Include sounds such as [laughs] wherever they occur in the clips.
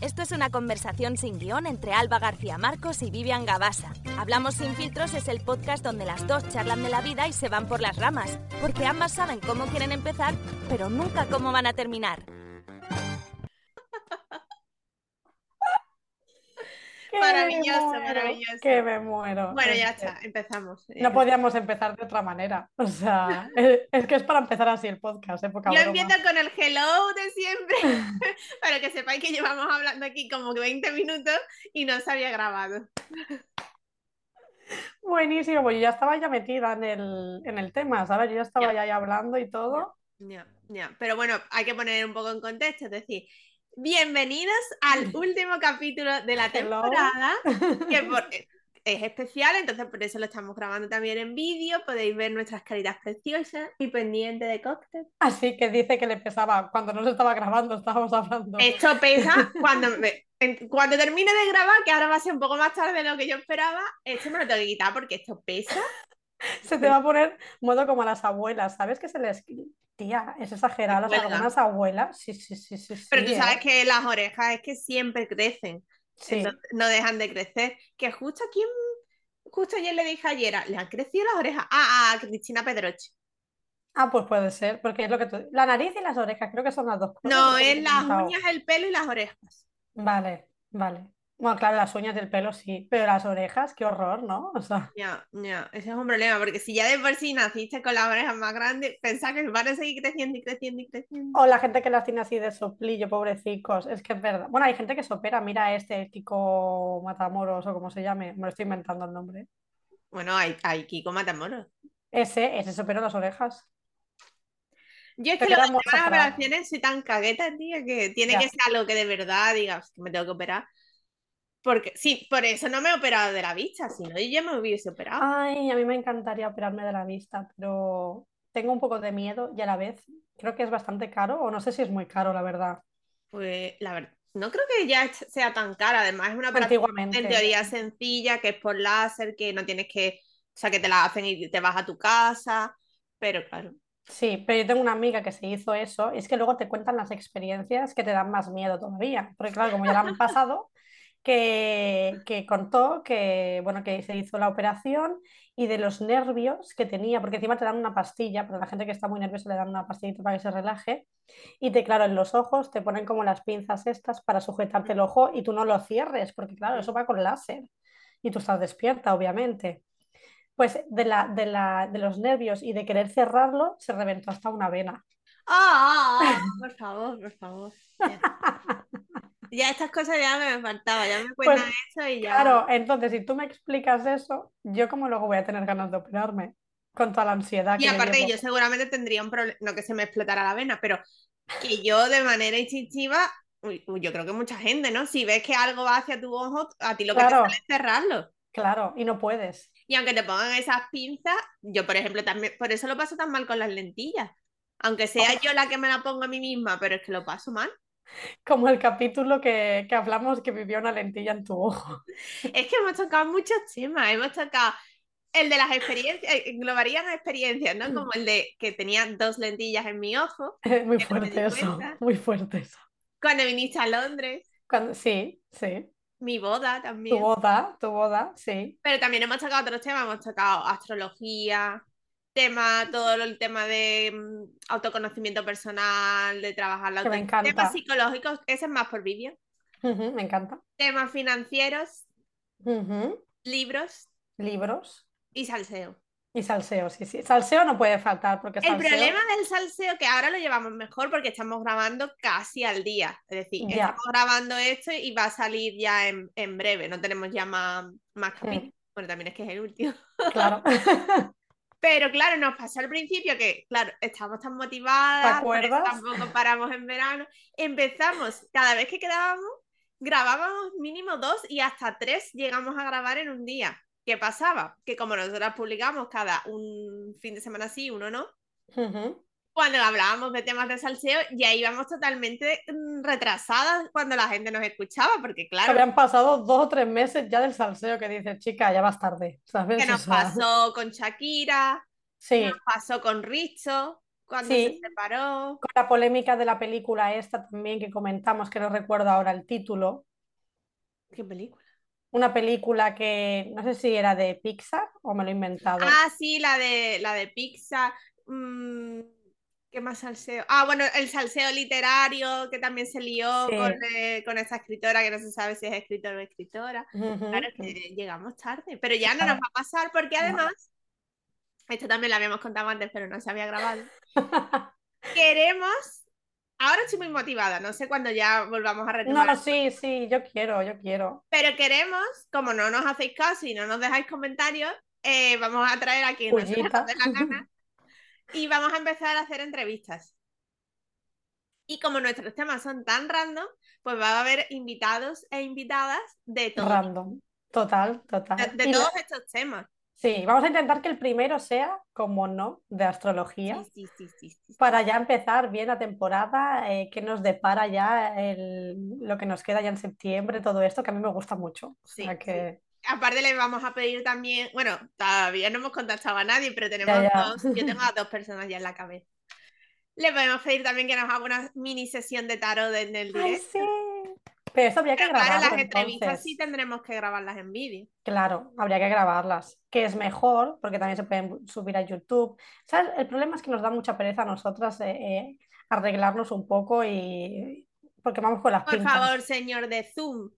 Esto es una conversación sin guion entre Alba García Marcos y Vivian Gabasa. Hablamos sin filtros es el podcast donde las dos charlan de la vida y se van por las ramas, porque ambas saben cómo quieren empezar, pero nunca cómo van a terminar. Maravilloso, muero, maravilloso. Que me muero. Bueno, ya está, empezamos. No Eh, podíamos empezar de otra manera. O sea, es, [laughs] es que es para empezar así el podcast, ¿eh? Poca Yo broma. empiezo con el hello de siempre, [laughs] para que sepáis que llevamos hablando aquí como que 20 minutos y no se había grabado. Buenísimo, pues yo ya estaba ya metida en el, en el tema, ¿sabes? Yo ya estaba Ya. hablando y todo. Ya, ya. Pero bueno, hay que poner un poco en contexto, es decir, bienvenidos al [laughs] último capítulo de la temporada, [laughs] que por- es especial, entonces por eso lo estamos grabando también en vídeo, podéis ver nuestras caritas preciosas y pendiente de cóctel. Así que dice que le pesaba cuando no se estaba grabando, estábamos hablando. Esto pesa [laughs] cuando, me- cuando termine de grabar, que ahora va a ser un poco más tarde de lo que yo esperaba, esto me lo tengo que quitar porque esto pesa. Se te va a poner modo como a las abuelas, ¿sabes? Que se les... Tía, es exagerado, cuelga. algunas abuelas, sí, sí, sí, sí, Pero sí, tú sabes ¿eh? que las orejas es que siempre crecen. Sí. No dejan de crecer. Que justo aquí, justo ayer le dije ayer, le han crecido las orejas. Ah, a Cristina Pedroche. Ah, pues puede ser, porque es lo que tú... La nariz y las orejas, creo que son las dos cosas. No, es las uñas, el pelo y las orejas. Vale, vale. Bueno, claro, las uñas del pelo sí, pero las orejas, qué horror, ¿no? O sea, Ya, ya, ese es un problema, porque si ya de por sí naciste con las orejas más grandes, pensá que van a seguir creciendo y creciendo y creciendo. o la gente que las tiene así de soplillo, pobrecicos, es que es verdad. Bueno, hay gente que se opera, mira este Kiko Matamoros o como se llame, me lo estoy inventando el nombre. Bueno, hay, hay Kiko Matamoros. Ese, ese se operó las orejas. Yo es que las operaciones soy tan cagueta, tío, que tiene que ser algo que de verdad digas que me tengo que operar. Porque sí, por eso no me he operado de la vista, si no yo ya me hubiese operado. Ay, a mí me encantaría operarme de la vista, pero tengo un poco de miedo y a la vez creo que es bastante caro, o no sé si es muy caro, la verdad. Pues la verdad, no creo que ya sea tan cara. Además, es una operación en teoría sencilla, que es por láser, que no tienes que, o sea, que te la hacen y te vas a tu casa. Pero claro, Sí, pero yo tengo una amiga que se hizo eso, y es que luego te cuentan las experiencias que te dan más miedo todavía, porque claro, como ya la han pasado, [laughs] que, que contó que, bueno, que se hizo la operación y de los nervios que tenía, porque encima te dan una pastilla, para la gente que está muy nerviosa le dan una pastillita para que se relaje, y te, claro, en los ojos te ponen como las pinzas estas para sujetarte el ojo y tú no lo cierres, porque claro, eso va con láser, y tú estás despierta, obviamente. Pues de, la, de, la, de los nervios y de querer cerrarlo, se reventó hasta una vena. ¡Ah! ah, ah! Por favor, por favor. [laughs] Ya. Estas cosas ya me faltaba, ya me cuentan Pues, eso y ya. Claro, entonces si tú me explicas eso, yo como luego voy a tener ganas de operarme con toda la ansiedad Y que yo aparte, llevo. yo seguramente tendría un problema, no que se me explotara la vena, pero que yo de manera instintiva, uy, uy, yo creo que mucha gente, ¿no? Si ves que algo va hacia tu ojo, a ti lo que te sale es cerrarlo. Claro, y no puedes. Y aunque te pongan esas pinzas, yo por ejemplo también, por eso lo paso tan mal con las lentillas. Aunque sea Oh. yo la que me la pongo a mí misma, pero es que lo paso mal. [laughs] Como el capítulo que, que hablamos que vivió una lentilla en tu ojo. Es que hemos tocado muchos temas, hemos tocado el de las experiencias, eh, englobarían experiencias, ¿no? Como el de que tenía dos lentillas en mi ojo, [laughs] Muy no fuerte eso, muy fuerte eso. cuando viniste a Londres, Cuando- sí, sí. mi boda Tu también. boda, tu boda, sí. Pero también hemos tocado otros temas, hemos tocado astrología, tema, todo el tema de mm, autoconocimiento personal, de trabajar la autoestima, temas psicológicos, ese es más por vídeo, me encanta. temas financieros, libros Libros y salseo. y salseo, sí, sí. Salseo no puede faltar porque El problema del salseo que ahora lo llevamos mejor porque estamos grabando casi al día. Es decir, Ya. estamos grabando esto y va a salir ya en, en breve. No tenemos ya más, más Mm. capítulos. Bueno, también es que es el último. Claro. [laughs] Pero claro, nos pasó al principio que, claro, estábamos tan motivadas, tampoco paramos en verano. Empezamos, cada vez que quedábamos, grabábamos mínimo dos y hasta tres llegamos a grabar en un día. ¿Qué pasaba? Que como nosotras publicamos cada un fin de semana sí, uno no, Ujú. Cuando hablábamos de temas de salseo, ya íbamos totalmente mm, retrasadas cuando la gente nos escuchaba, porque Que claro, habían pasado dos o tres meses ya del salseo que dices, chica, ya vas tarde, ¿sabes? que nos pasó con Shakira, Sí, nos pasó con Richo, cuando Sí. se separó. Con la polémica de la película esta también que comentamos, que no recuerdo ahora el título. ¿Qué película? Una película que no sé si era de Pixar o me lo he inventado. Ah, sí, la de la de Pixar. Mm, ¿qué más salseo? Ah, bueno, el salseo literario que también se lió Sí. con, eh, con esa escritora que no se sabe si es escritor o escritora. Claro que llegamos tarde, pero ya no nos va a pasar porque además, esto también lo habíamos contado antes, pero no se había grabado. [laughs] Queremos, ahora estoy muy motivada, no sé cuándo ya volvamos a retomar, No, sí, sí, yo quiero, yo quiero. pero queremos, como no nos hacéis caso y no nos dejáis comentarios, eh, vamos a traer aquí nos dé la gana [laughs] y vamos a empezar a hacer entrevistas. Y como nuestros temas son tan random, pues va a haber invitados e invitadas de todo, Random. Total, total. de, de Y la- todos estos temas. Sí, vamos a intentar que el primero sea, como no, de astrología, Sí, sí, sí, sí, para ya empezar bien la temporada, eh, que nos depara ya el, lo que nos queda ya en septiembre, todo esto, que a mí me gusta mucho. O Sí, sea que, Aparte le vamos a pedir también, bueno, todavía no hemos contactado a nadie, pero tenemos Ya, ya. dos, yo tengo a [laughs] dos personas ya en la cabeza. Le podemos pedir también que nos haga una mini sesión de tarot en el ¡ay, directo. sí! Pero eso habría que Pero claro, las entrevistas sí tendremos que grabarlas en vídeo. Claro, habría que grabarlas, que es mejor porque también se pueden subir a YouTube. ¿Sabes? El problema es que nos da mucha pereza a nosotras eh, eh, arreglarnos un poco y porque vamos con las Por pintas. favor, señor de Zoom,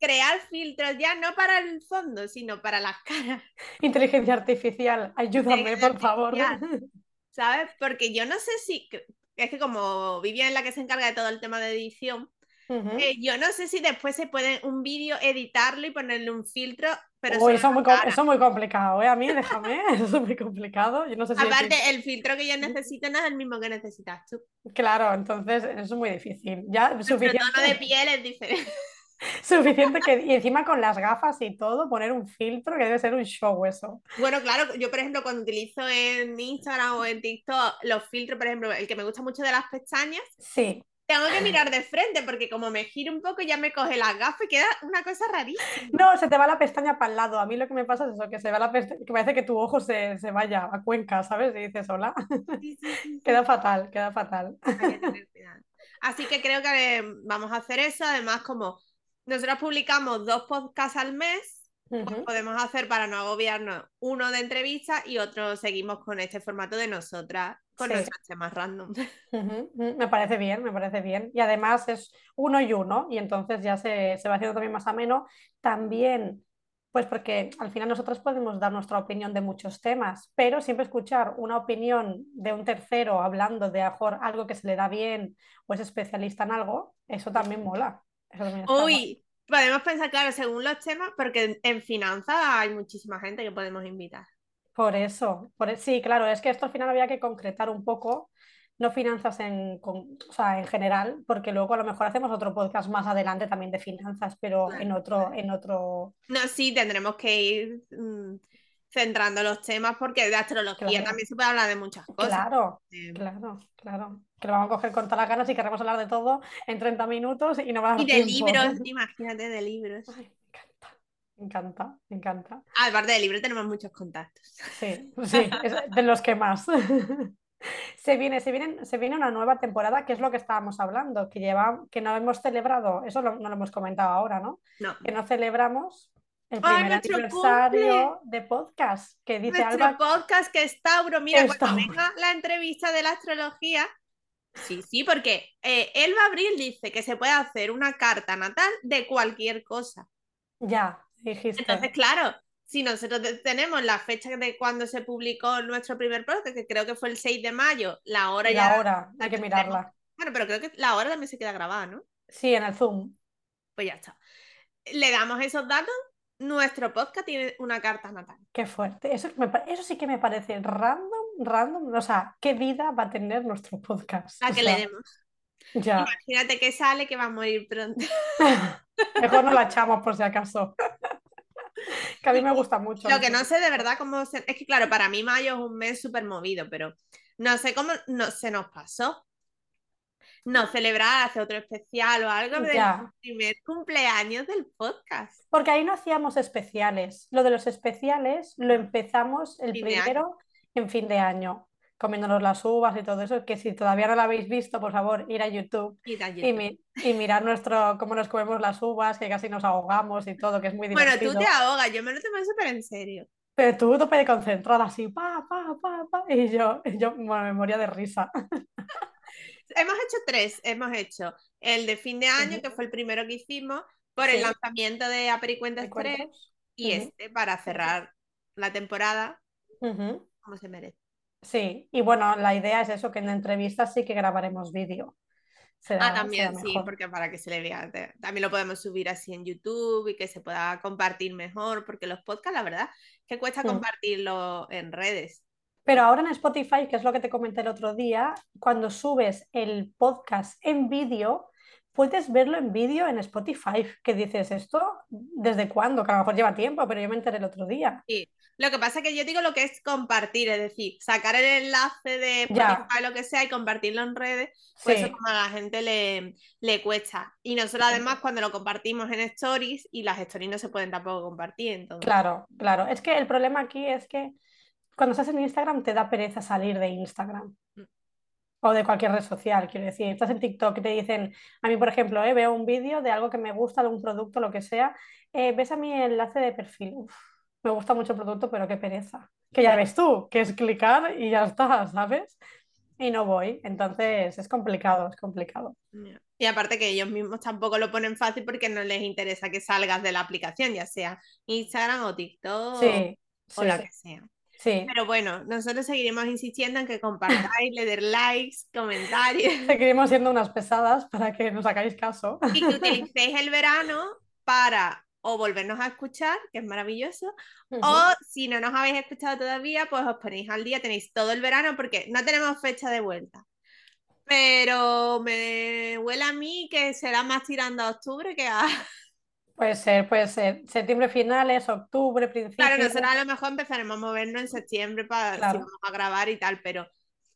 crear filtros ya no para el fondo, sino para las caras, [laughs] Inteligencia artificial, ayúdame, Inteligencia por favor. [laughs] ¿sabes? Porque yo no sé si, es que como Vivian es la que se encarga de todo el tema de edición. Eh, yo no sé si después se puede un vídeo editarlo y ponerle un filtro, pero Uy, eso, es muy, eso es muy complicado, ¿eh? A mí, déjame, [laughs] eso es muy complicado. Yo no sé si el Aparte, el filtro que yo necesito no es el mismo que necesitas tú. Claro, entonces eso es muy difícil. Ya Nuestro suficiente, tono de piel es diferente. [laughs] suficiente que y encima con las gafas y todo, poner un filtro que debe ser un show eso. Bueno, claro, yo por ejemplo cuando utilizo en Instagram o en TikTok los filtros, por ejemplo, el que me gusta mucho de las pestañas, Sí, tengo que mirar de frente porque como me giro un poco ya me coge las gafas y queda una cosa rarísima. No, se te va la pestaña para el lado. A mí lo que me pasa es eso, que se va la pestaña, que parece que tu ojo se, se vaya a Cuenca, ¿sabes? Y dices, hola. Sí, sí, sí, [laughs] sí. Queda fatal, queda fatal. Así que creo que eh, vamos a hacer eso. Además, como nosotros publicamos dos podcasts al mes, pues Ujú. podemos hacer para no agobiarnos uno de entrevistas y otro seguimos con este formato de nosotras, con Sí. nuestros temas random. [laughs] Ujú, ujú, Me parece bien, me parece bien. Y además es uno y uno, y entonces ya se, se va haciendo también más ameno. También, pues porque al final nosotros podemos dar nuestra opinión de muchos temas, pero siempre escuchar una opinión de un tercero hablando de algo que se le da bien o es especialista en algo, eso también mola. Uy, podemos pensar, claro, según los temas, porque en, finanzas hay muchísima gente que podemos invitar. Por eso, por, e- sí, claro, es que esto al final había que concretar un poco, no finanzas en, con- o sea, en general, porque luego a lo mejor hacemos otro podcast más adelante también de finanzas, pero en otro, claro. en otro, No, sí, tendremos que ir mm, centrando los temas porque de astrología Claro. también se puede hablar de muchas cosas. claro, Eh, claro, claro, que lo vamos a coger con todas las ganas y queremos hablar de todo en 30 minutos y no va a dar Y de tiempo. libros, [laughs] imagínate, de libros. Ay, me encanta, me encanta, me encanta. Ah, aparte de libros tenemos muchos contactos. Sí, [laughs] sí, es de los que más. [laughs] Se viene, se viene, se viene una nueva temporada, que es lo que estábamos hablando, que lleva, que no hemos celebrado, eso lo- no lo hemos comentado ahora, ¿no? No. Que no celebramos el ¡Ay, primer aniversario de podcast, que dice Nuestro Alba, podcast que es Tauro, mira, cuando venga la entrevista de la astrología, sí, sí, porque eh, Elba Abril dice que se puede hacer una carta natal de cualquier cosa. ya, dijiste. Entonces, claro, si nosotros te- tenemos la fecha de cuando se publicó nuestro primer podcast, que creo que fue el 6 de mayo, la hora Y ya. la hora, la hay que mirarla. Bueno, pero creo que la hora también se queda grabada, ¿no? Sí, en el Zoom. Pues ya está. Le damos esos datos. Nuestro podcast tiene una carta natal. Qué fuerte. Eso, eso sí que me parece random, random. O sea, ¿qué vida va a tener nuestro podcast? O que sea, le demos. ya. Imagínate que sale que va a morir pronto. [laughs] Mejor no la echamos por si acaso. [laughs] Que a mí me gusta mucho. Lo que no sé de verdad cómo se... Es que claro, para mí mayo es un mes súper movido, pero no sé cómo no, se nos pasó. No celebrar, hacer otro especial o algo del Ya. primer cumpleaños del podcast. Porque ahí no hacíamos especiales. Lo de los especiales lo empezamos el primero en fin de año. comiéndonos las uvas y todo eso, que si todavía no lo habéis visto, por favor, ir a YouTube, Y da Y, YouTube. mi- y mirar nuestro, cómo nos comemos las uvas, que casi nos ahogamos y todo, que es muy Bueno, divertido. tú te ahogas, yo me lo tomo súper en serio. Pero tú tope de concentrada así, pa, pa, pa, pa, y yo, y yo bueno, me moría de risa. [laughs] Hemos hecho tres, hemos hecho el de fin de año, que fue el primero que hicimos, por el lanzamiento de Apericuentas ¿Te 3 cuentas? y Ujú. este para cerrar la temporada. Como se merece. Sí, y bueno, la idea es eso, que en entrevistas sí que grabaremos vídeo. Será, Ah, también, sí, mejor. porque para que se le vea. También lo podemos subir así en YouTube y que se pueda compartir mejor, porque los podcasts, la verdad, que cuesta compartirlo en redes. Pero ahora en Spotify, que es lo que te comenté el otro día, cuando subes el podcast en vídeo, puedes verlo en vídeo en Spotify. Que dices, ¿esto desde cuándo? Que a lo mejor lleva tiempo, pero yo me enteré el otro día. Sí. Lo que pasa es que yo digo lo que es compartir, es decir, sacar el enlace de. Spotify, lo que sea, y compartirlo en redes, pues eso Sí, como a la gente le, le cuesta. Y nosotros además cuando lo compartimos en stories, y las stories no se pueden tampoco compartir, entonces. claro, claro. Es que el problema aquí es que cuando estás en Instagram te da pereza salir de Instagram. Mm. O de cualquier red social, quiero decir. Estás en TikTok y te dicen, a mí, por ejemplo, eh, veo un vídeo de algo que me gusta, de un producto, lo que sea, eh, ves a mi enlace de perfil. Uf, me gusta mucho el producto, pero qué pereza. Que ya ves tú, que es clicar y ya está, ¿sabes? Y no voy. Entonces es complicado, es complicado. Y aparte que ellos mismos tampoco lo ponen fácil porque no les interesa que salgas de la aplicación, ya sea Instagram o TikTok Sí, o sí, la que sea. sí. Pero bueno, nosotros seguiremos insistiendo en que compartáis, le den likes, comentarios [laughs] Seguiremos siendo unas pesadas para que nos hagáis caso. y que [laughs] utilicéis el verano para o volvernos a escuchar, que es maravilloso, o si no nos habéis escuchado todavía, pues os ponéis al día, tenéis todo el verano porque no tenemos fecha de vuelta. Pero me huele a mí que será más tirando a octubre que a... [laughs] Puede ser, puede ser. Septiembre finales, octubre, Claro, principios. nosotros a lo mejor empezaremos a movernos en septiembre para si Claro. vamos a grabar y tal, pero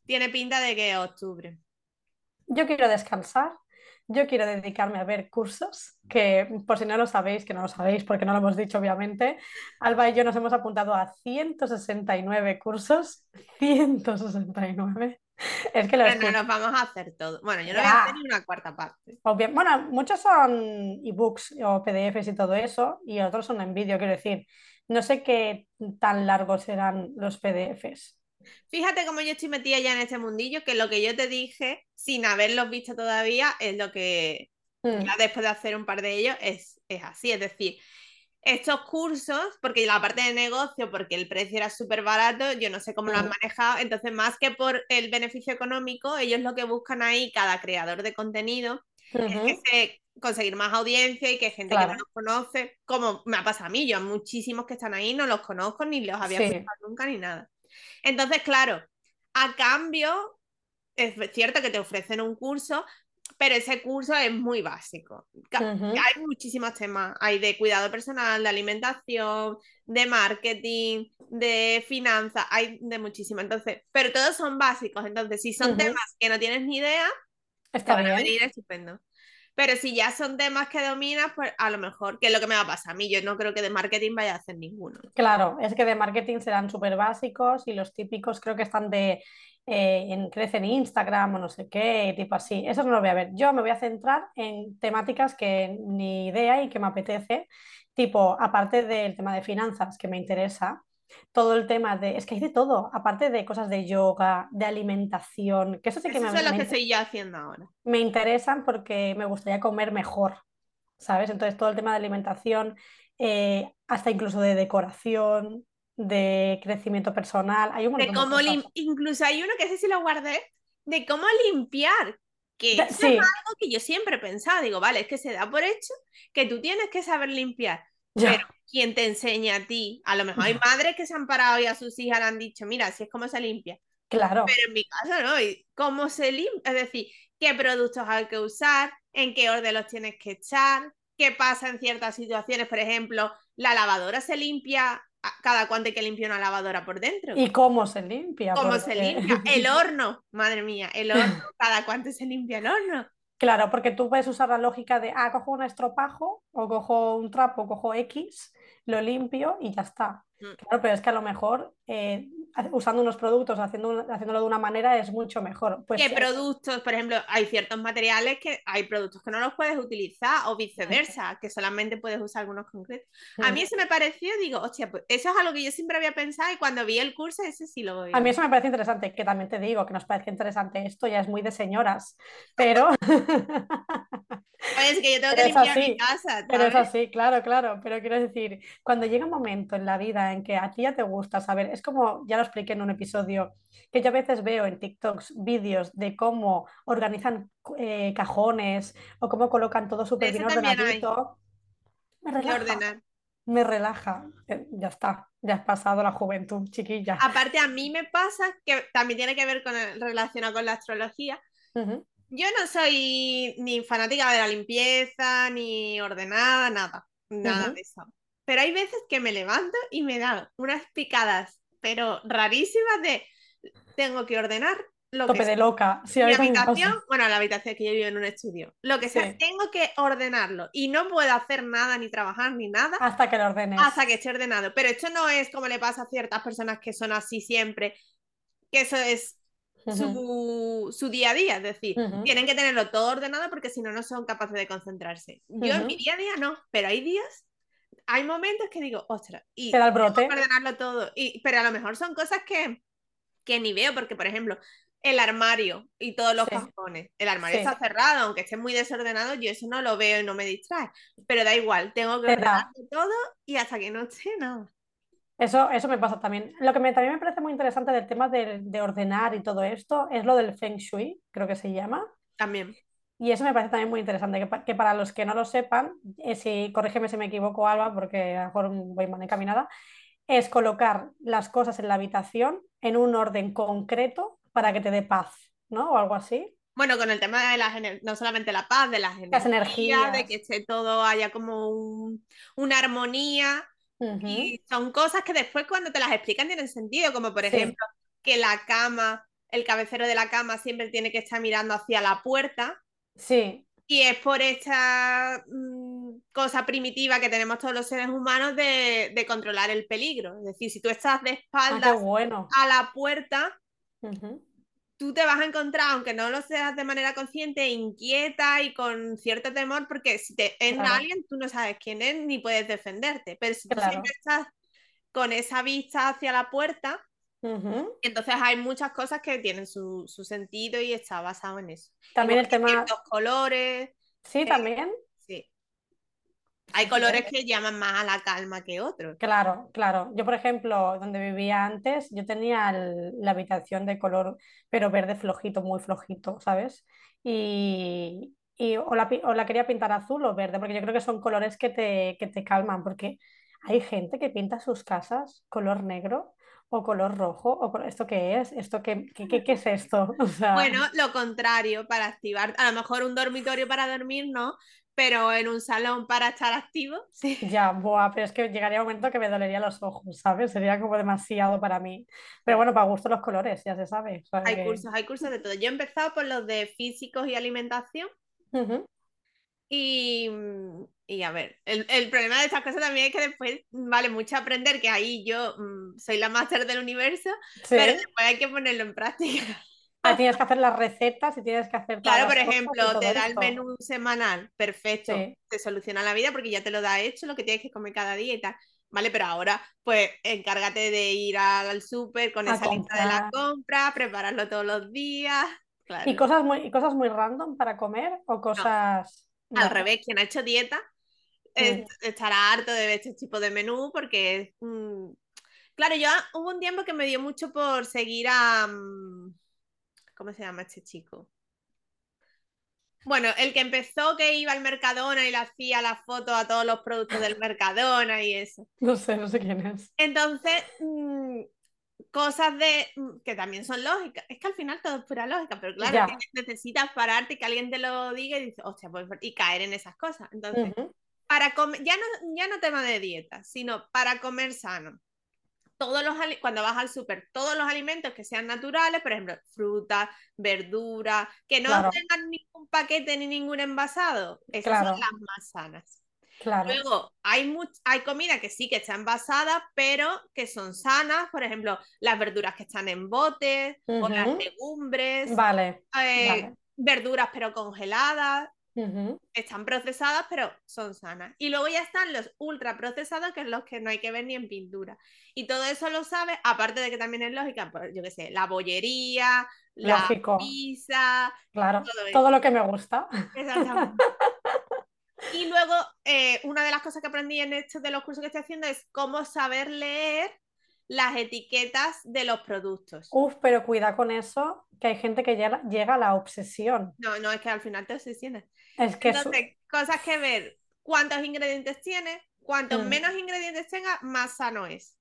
tiene pinta de que es octubre. Yo quiero descansar, yo quiero dedicarme a ver cursos, que por si no lo sabéis, que no lo sabéis porque no lo hemos dicho obviamente, Alba y yo nos hemos apuntado a 169 cursos, 169. Es que lo Pero no nos vamos a hacer todo. Bueno, yo no voy a hacer ni una cuarta parte. Obvia- Bueno, muchos son ebooks o PDFs y todo eso, y otros son en vídeo, quiero decir. No sé qué tan largos serán los PDFs. Fíjate cómo yo estoy metida ya en este mundillo, que lo que yo te dije, sin haberlos visto todavía, es lo que Mm, ya después de hacer un par de ellos es, es así. Es decir, estos cursos, porque la parte de negocio, porque el precio era súper barato, yo no sé cómo lo han Mm. manejado, entonces más que por el beneficio económico, ellos lo que buscan ahí, cada creador de contenido, es que se- conseguir más audiencia y que gente que no los conoce, como me ha pasado a mí, yo a muchísimos que están ahí no los conozco ni los había Sí. nunca ni nada. Entonces, claro, a cambio, es cierto que te ofrecen un curso, pero ese curso es muy básico. Hay muchísimos temas, hay de cuidado personal, de alimentación, de marketing, de finanzas, hay de muchísimo. Entonces, pero todos son básicos. Entonces, si son temas que no tienes ni idea, te Está van a bien. venir estupendo. Pero si ya son temas que dominas, pues a lo mejor, que es lo que me va a pasar a mí, yo no creo que de marketing vaya a hacer ninguno. Claro, es que de marketing serán súper básicos y los típicos creo que están de eh, en crece en Instagram o no sé qué, tipo así. Eso no lo voy a ver. Yo me voy a centrar en temáticas que ni idea y que me apetece, tipo, aparte del tema de finanzas que me interesa, todo el tema de, es que hay de todo, aparte de cosas de yoga, de alimentación, que eso sí que Esos me, los me que estoy yo haciendo ahora. me interesan porque me gustaría comer mejor, ¿sabes? Entonces todo el tema de alimentación, eh, hasta incluso de decoración, de crecimiento personal, hay un montón de cómo cosas. incluso hay uno que ese sí lo guardé, de cómo limpiar. Que De- eso sí, es algo que yo siempre pensaba, digo, vale, es que se da por hecho que tú tienes que saber limpiar. Ya, Pero ¿quién te enseña a ti? A lo mejor hay madres que se han parado y a sus hijas le han dicho, mira, así es como se limpia. claro, Pero en mi caso no, y cómo se limpia, es decir, qué productos hay que usar, en qué orden los tienes que echar, qué pasa en ciertas situaciones, por ejemplo, la lavadora se limpia, cada cuánto hay que limpiar una lavadora por dentro, y cómo se limpia, cómo porque- se limpia, [laughs] el horno, madre mía, el horno, [laughs] cada cuánto se limpia el horno. Claro, porque tú puedes usar la lógica de, ah, cojo un estropajo o cojo un trapo, cojo X, lo limpio y ya está. Mm. Claro, pero es que a lo mejor eh, usando unos productos, haciendo, haciéndolo de una manera es mucho mejor. Pues, ¿Qué productos? Por ejemplo, hay ciertos materiales que hay productos que no los puedes utilizar o viceversa, que solamente puedes usar algunos concretos. A mí mm. eso me pareció, digo, hostia, pues eso es algo que yo siempre había pensado y cuando vi el curso ese sí lo vi. A mí eso me parece interesante, que también te digo que nos parece interesante esto, ya es muy de señoras, pero... [laughs] [laughs] es que yo tengo Pero que limpiar así, mi casa, Pero es ¿sabes? así, claro, claro, pero quiero decir, cuando llega un momento en la vida en que a ti ya te gusta saber, es como, ya lo expliqué en un episodio, que yo a veces veo en TikToks vídeos de cómo organizan eh, cajones o cómo colocan todo súper bien ordenadito, me relaja, me relaja. Eh, ya está, ya has pasado la juventud, chiquilla. Aparte, a mí me pasa que también tiene que ver con el, relacionado con la astrología. Yo no soy ni fanática de la limpieza, ni ordenada, nada, nada de eso. Pero hay veces que me levanto y me dan unas picadas, pero rarísimas de tengo que ordenar lo que de sea. loca, sí, Mi habitación, bueno, la habitación que yo vivo en un estudio, lo que sea, Sí. tengo que ordenarlo y no puedo hacer nada, ni trabajar, ni nada Hasta que lo ordenes. hasta que esté ordenado. Pero esto no es como le pasa a ciertas personas que son así siempre, que eso es su, su día a día, es decir, tienen que tenerlo todo ordenado porque si no, no son capaces de concentrarse. Yo en mi día a día no, pero hay días, hay momentos que digo, ostras, y el brote. ordenarlo todo, y, pero a lo mejor son cosas que, que ni veo, porque por ejemplo, el armario y todos los Sí, cajones, el armario sí. está cerrado, aunque esté muy desordenado, yo eso no lo veo y no me distrae, pero da igual, tengo que ordenarlo todo y hasta que no esté nada. Eso, eso me pasa también. Lo que me, también me parece muy interesante del tema de, de ordenar y todo esto es lo del Feng Shui, creo que se llama. También. Y eso me parece también muy interesante, que, pa- que para los que no lo sepan, eh, si, corrígeme si me equivoco, Alba, porque a lo mejor voy mal encaminada, es colocar las cosas en la habitación en un orden concreto para que te dé paz, ¿no? O algo así. Bueno, con el tema de las no solamente la paz, de las Las energías, de que esté todo haya como un- una armonía. Y son cosas que después cuando te las explican tienen sentido, como por Sí. ejemplo que la cama, el cabecero de la cama siempre tiene que estar mirando hacia la puerta. Sí, Y es por esta mm, cosa primitiva que tenemos todos los seres humanos de, de controlar el peligro. Es decir, si tú estás de ah, espaldas bueno. a la puerta, tú te vas a encontrar, aunque no lo seas de manera consciente, inquieta y con cierto temor, porque si te entra Claro. alguien, tú no sabes quién es ni puedes defenderte. Pero si tú Claro. siempre estás con esa vista hacia la puerta, Entonces hay muchas cosas que tienen su, su sentido y está basado en eso. También Igual el tema, ciertos colores, sí, eh, también. sí. Hay colores que llaman más a la calma que otros. Claro, claro. Yo, por ejemplo, donde vivía antes, yo tenía el- la habitación de color, pero verde flojito, muy flojito, ¿sabes? Y, y o, la, o la quería pintar azul o verde, porque yo creo que son colores que te, que te calman, porque hay gente que pinta sus casas color negro o color rojo, o ¿esto qué es? ¿Esto qué, qué, qué- qué es esto? [laughs] O sea, Bueno, lo contrario, para activar, a lo mejor un dormitorio para dormir, no, pero en un salón para estar activo, [laughs] sí. Ya, buah, pero es que llegaría un momento que me dolería los ojos, ¿sabes? Sería como demasiado para mí. Pero bueno, para gusto los colores, ya se sabe. o sea Hay que- cursos, hay cursos de todo. Yo he empezado por los de físicos y alimentación Ujú, y, y a ver, el, el problema de estas cosas también es que después vale mucho aprender, que ahí yo mm, soy la máster del universo, Sí. pero después hay que ponerlo en práctica. [laughs] Ah, tienes que hacer las recetas y tienes que hacer Claro, por ejemplo, te da el menú semanal, perfecto, Sí. te soluciona la vida porque ya te lo da hecho, lo que tienes que comer cada día y tal. Vale, pero ahora, pues, encárgate de ir al súper con A esa lista de la compra, prepararlo todos los días. Claro. ¿Y cosas muy, y cosas muy random para comer o cosas... Al revés, quien ha hecho dieta es- estará harto de ver este tipo de menú porque es... mm, Claro, yo hubo un tiempo que me dio mucho por seguir a... mm, ¿Cómo se llama este chico? Bueno, el que empezó que iba al Mercadona y le hacía la foto a todos los productos del Mercadona y eso. [laughs] No sé, no sé quién es. Entonces, mm, cosas de mm, que también son lógicas. Es que al final todo es pura lógica, pero claro, que necesitas pararte y que alguien te lo diga y dices, hostia, pues y caer en esas cosas. Entonces, Ujú, para comer, ya no, ya no tema de dieta, sino para comer sano. Todos los cuando vas al súper, todos los alimentos que sean naturales, por ejemplo, fruta, verdura, que no Claro. tengan ningún paquete ni ningún envasado, esas Claro. son las más sanas. Claro. Luego, hay, much- hay comida que sí que está envasada, pero que son sanas. Por ejemplo, las verduras que están en botes o las legumbres, Vale, eh, vale. verduras pero congeladas. Están procesadas, pero son sanas. Y luego ya están los ultra procesados, que es los que no hay que ver ni en pintura. Y todo eso lo sabes, aparte de que también es lógica, pues, yo qué sé, la bollería, la pizza, Claro, todo todo lo que me gusta. Exactamente. [laughs] Y luego, eh, una de las cosas que aprendí en esto de los cursos que estoy haciendo es cómo saber leer las etiquetas de los productos. Uf, pero cuida con eso, que hay gente que llega, llega a la obsesión. No, no, es que al final te obsesiones. Es que Entonces, cosas que ver, cuántos ingredientes tiene, cuantos Mm. menos ingredientes tenga, más sano es.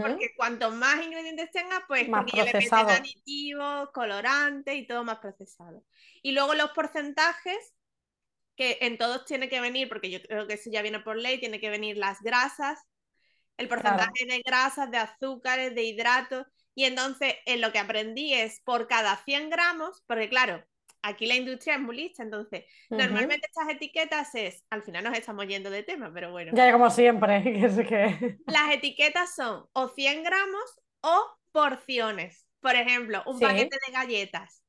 Porque cuanto más ingredientes tenga, pues Más porque ya le meten procesado. aditivos, colorantes y todo más procesado. Y luego los porcentajes, que en todos tiene que venir, porque yo creo que eso ya viene por ley, tiene que venir las grasas, el porcentaje de grasas, de azúcares, de hidratos. Y entonces, en lo que aprendí es por cada 100 gramos, porque claro, aquí la industria es muy lista, entonces, normalmente estas etiquetas es, al final nos estamos yendo de tema, pero bueno. Ya como siempre, [laughs] que es que... Las etiquetas son o 100 gramos o porciones. Por ejemplo, un Sí. paquete de galletas.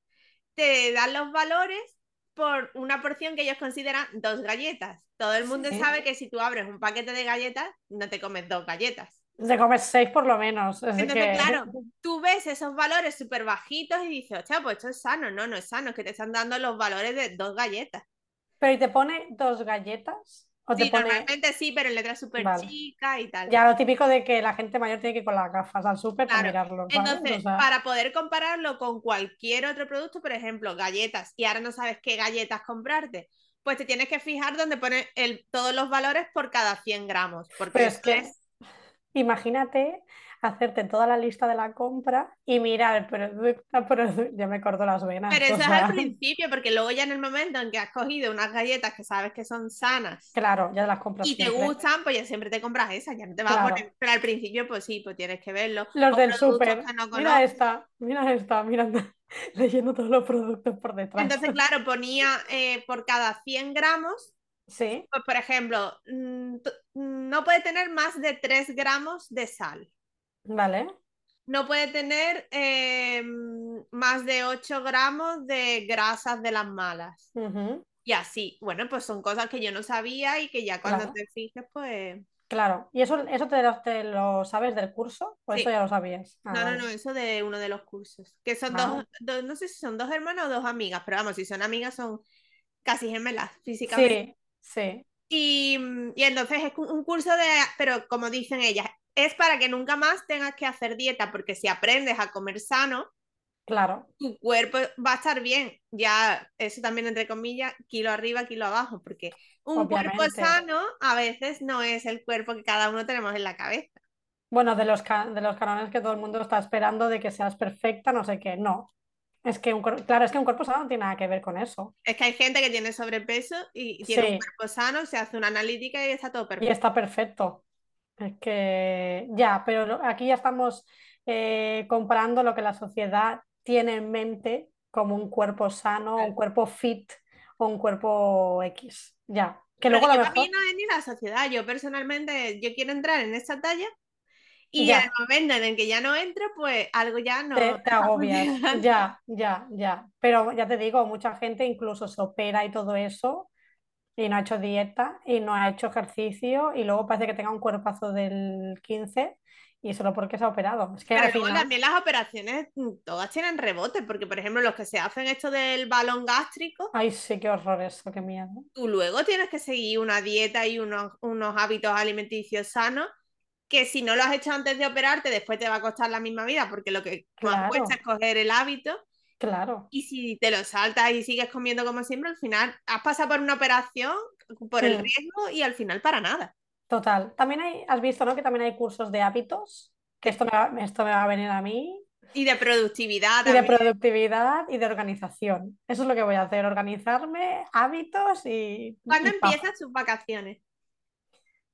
Te dan los valores por una porción que ellos consideran dos galletas. Todo el mundo Sí. sabe que si tú abres un paquete de galletas, no te comes dos galletas. Te comes seis por lo menos. es Entonces, que- claro, tú ves esos valores súper bajitos y dices, hostia, pues esto es sano. No, no es sano, es que te están dando los valores de dos galletas. Pero ¿y te pone dos galletas? ¿O te Sí, pone normalmente sí, pero en letras súper Vale. chicas y tal. ya lo típico de que la gente mayor tiene que ir con las gafas al súper para mirarlo. Entonces, O sea, para poder compararlo con cualquier otro producto, por ejemplo, galletas, y ahora no sabes qué galletas comprarte, pues te tienes que fijar donde pone el, todos los valores por cada 100 gramos. Porque Pero es eso que es- imagínate hacerte toda la lista de la compra y mirar el producto, por producto. Ya me corto las venas. Pero eso es al principio, porque luego ya en el momento en que has cogido unas galletas que sabes que son sanas Claro, ya las compras y te gustan, pues ya siempre te compras esas, ya no te vas Claro. a poner. Pero al principio, pues sí, pues tienes que verlo. Los O del súper. no Mira esta, mira esta, mira, [laughs] leyendo todos los productos por detrás. Entonces, claro, ponía eh, por cada 100 gramos Sí, Pues, por ejemplo, mm, no puede tener más de 3 gramos de sal. Vale. No puede tener eh, mm, más de 8 gramos de grasas de las malas. Y así. Bueno, pues son cosas que yo no sabía y que ya cuando Claro. te fijes, pues... Claro. ¿Y eso, eso te, lo, te lo sabes del curso? ¿O Sí. eso ya lo sabías? Ah, No, no, vale. no, eso de uno de los cursos. Que son Ah. dos, dos- no sé si son dos hermanas o dos amigas, pero vamos, si son amigas son casi gemelas físicamente. Sí, sí, Y, y entonces es un curso de, pero como dicen ellas, es para que nunca más tengas que hacer dieta, porque si aprendes a comer sano, claro. tu cuerpo va a estar bien. Ya, eso también entre comillas, kilo arriba, kilo abajo, porque un cuerpo sano a veces no es el cuerpo que cada uno tenemos en la cabeza. Bueno, de los, de los canones que todo el mundo está esperando de que seas perfecta, no sé qué. No. Es que un claro, es que un cuerpo sano no tiene nada que ver con eso. Es que hay gente que tiene sobrepeso y tiene un cuerpo sano, se hace una analítica y está todo Y perfecto. está perfecto. Es que ya, pero aquí ya estamos eh, comparando lo que la sociedad tiene en mente como un cuerpo sano, un cuerpo fit o un cuerpo X. Ya. Que Pero luego que lo mejor. no es ni la sociedad. Yo personalmente, yo quiero entrar en esta talla y Ya. en el momento en el que ya no entro, pues algo ya no te, te agobias. Ya, ya, ya. Pero ya te digo, mucha gente incluso se opera y todo eso y no ha hecho dieta y no ha hecho ejercicio y luego parece que tenga un cuerpazo del 15 y solo porque se ha operado. Es que Pero al luego final, también las operaciones mm, todas tienen rebote, porque por ejemplo los que se hacen esto del balón gástrico, ay, sí, qué horror eso, qué miedo. tú luego tienes que seguir una dieta y unos, unos hábitos alimenticios sanos que si no lo has hecho antes de operarte, después te va a costar la misma vida, porque lo que más Claro. cuesta es coger el hábito. Claro. Y si te lo saltas y sigues comiendo como siempre, al final has pasado por una operación, por el riesgo y al final para nada. Total. También hay, has visto, ¿no? Que también hay cursos de hábitos, que esto me va, esto me va a venir a mí, Y de productividad y de productividad y de organización. Eso es lo que voy a hacer, organizarme, hábitos y... ¿Cuándo y empiezas tus vacaciones?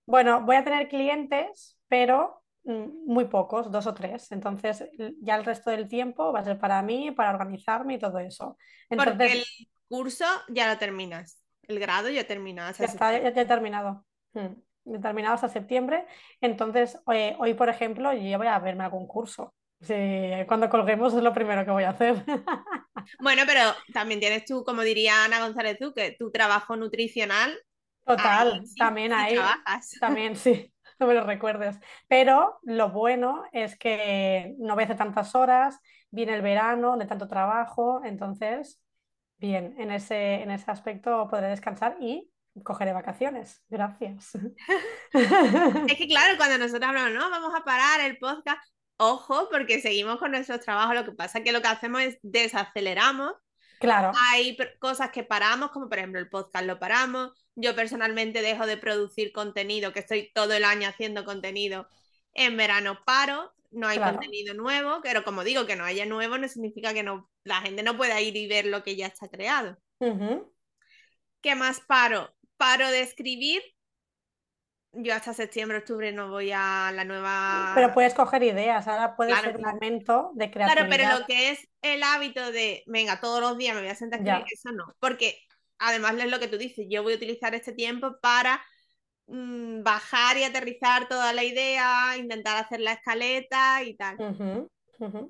Bueno, voy a tener clientes, pero muy pocos, dos o tres. Entonces, ya el resto del tiempo va a ser para mí, para organizarme y todo eso. Porque Entonces, el curso ya lo terminas. El grado ya terminas. ya está, ya, ya he terminado. Mm, Determinado hasta septiembre. Entonces, hoy, por ejemplo, yo voy a verme algún curso. Sí, cuando colguemos es lo primero que voy a hacer. [laughs] Bueno, pero también tienes tú, como diría Ana González que tu trabajo nutricional. Total, ahí también sí ahí, trabajas. también sí, [laughs] no me lo recuerdes. Pero lo bueno es que no voy a hacer tantas horas, viene el verano de tanto trabajo, entonces, bien, en ese, en ese aspecto podré descansar y cogeré vacaciones. Gracias. [laughs] Es que [laughs] claro, cuando nosotros hablamos, no, vamos a parar el podcast, ojo, porque seguimos con nuestros trabajos, lo que pasa es que lo que hacemos es desaceleramos, Claro, hay cosas que paramos, como por ejemplo el podcast lo paramos, yo personalmente dejo de producir contenido, que estoy todo el año haciendo contenido, en verano paro, no hay Claro. contenido nuevo, pero como digo, que no haya nuevo no significa que no, la gente no pueda ir y ver lo que ya está creado. ¿Qué más paro? Paro de escribir. Yo hasta septiembre, octubre no voy a la nueva. Pero puedes coger ideas, ahora puede Claro, ser un claro. momento de Claro, pero lo que es el hábito de, venga, todos los días me voy a sentar a escribir, eso no. Porque además es lo que tú dices, yo voy a utilizar este tiempo para mm, bajar y aterrizar toda la idea, intentar hacer la escaleta y tal.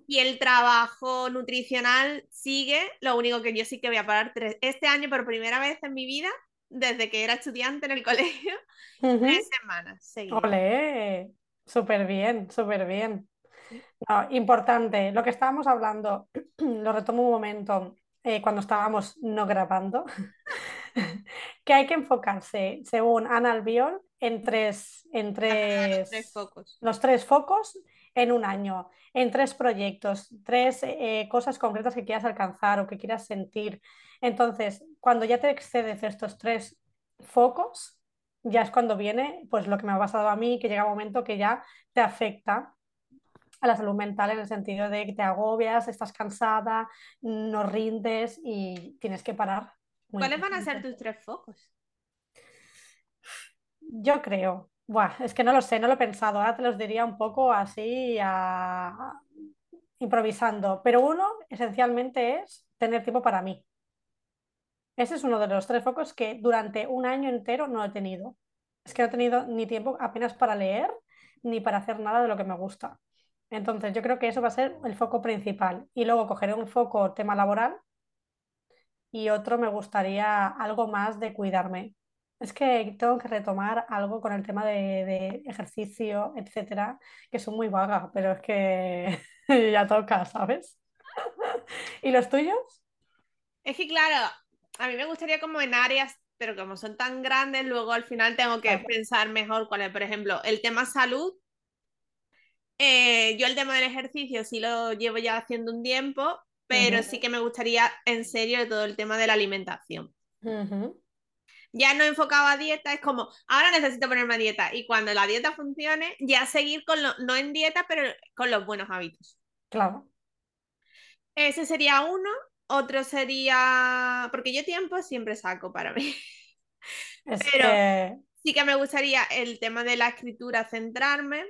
Y el trabajo nutricional sigue, lo único que yo sí que voy a parar tres, este año por primera vez en mi vida, desde que era estudiante en el [laughs] colegio, tres semanas seguidas. Olé, súper bien, súper bien. No, importante, lo que estábamos hablando, [clears throat] lo retomo un momento, eh, cuando estábamos no grabando, [laughs] que hay que enfocarse, según Ana Albiol, en tres, en tres, Tres focos. los tres focos en un año, en tres proyectos, tres eh, cosas concretas que quieras alcanzar o que quieras sentir. Entonces, cuando ya te excedes estos tres focos, ya es cuando viene pues lo que me ha pasado a mí, que llega un momento que ya te afecta a la salud mental en el sentido de que te agobias, estás cansada, no rindes y tienes que parar. Muy ¿Cuáles van a ser tus tres focos? Yo creo. Buah, es que no lo sé, no lo he pensado. Ahora te los diría un poco así, a- improvisando. Pero uno, esencialmente, es tener tiempo para mí. Ese es uno de los tres focos que durante un año entero no he tenido. Es que no he tenido ni tiempo apenas para leer ni para hacer nada de lo que me gusta. Entonces, yo creo que eso va a ser el foco principal. Y luego cogeré un foco tema laboral y otro me gustaría algo más de cuidarme. Es que tengo que retomar algo con el tema de, de ejercicio, etcétera, que soy muy vaga, pero es que [laughs] ya toca, ¿sabes? [laughs] ¿Y los tuyos? Es que claro, a mí me gustaría como en áreas, pero como son tan grandes, luego al final tengo que Claro. pensar mejor cuál es. Por ejemplo, el tema salud. eh, yo el tema del ejercicio sí lo llevo ya haciendo un tiempo, pero sí que me gustaría en serio todo el tema de la alimentación. Ujú, Ya no enfocaba a dieta, es como, ahora necesito ponerme a dieta y cuando la dieta funcione, ya seguir con lo, no en dieta, pero con los buenos hábitos. Claro. Ese sería uno. Otro sería, porque yo tiempo siempre saco para mí. [laughs] Es Pero- que... Sí que me gustaría el tema de la escritura centrarme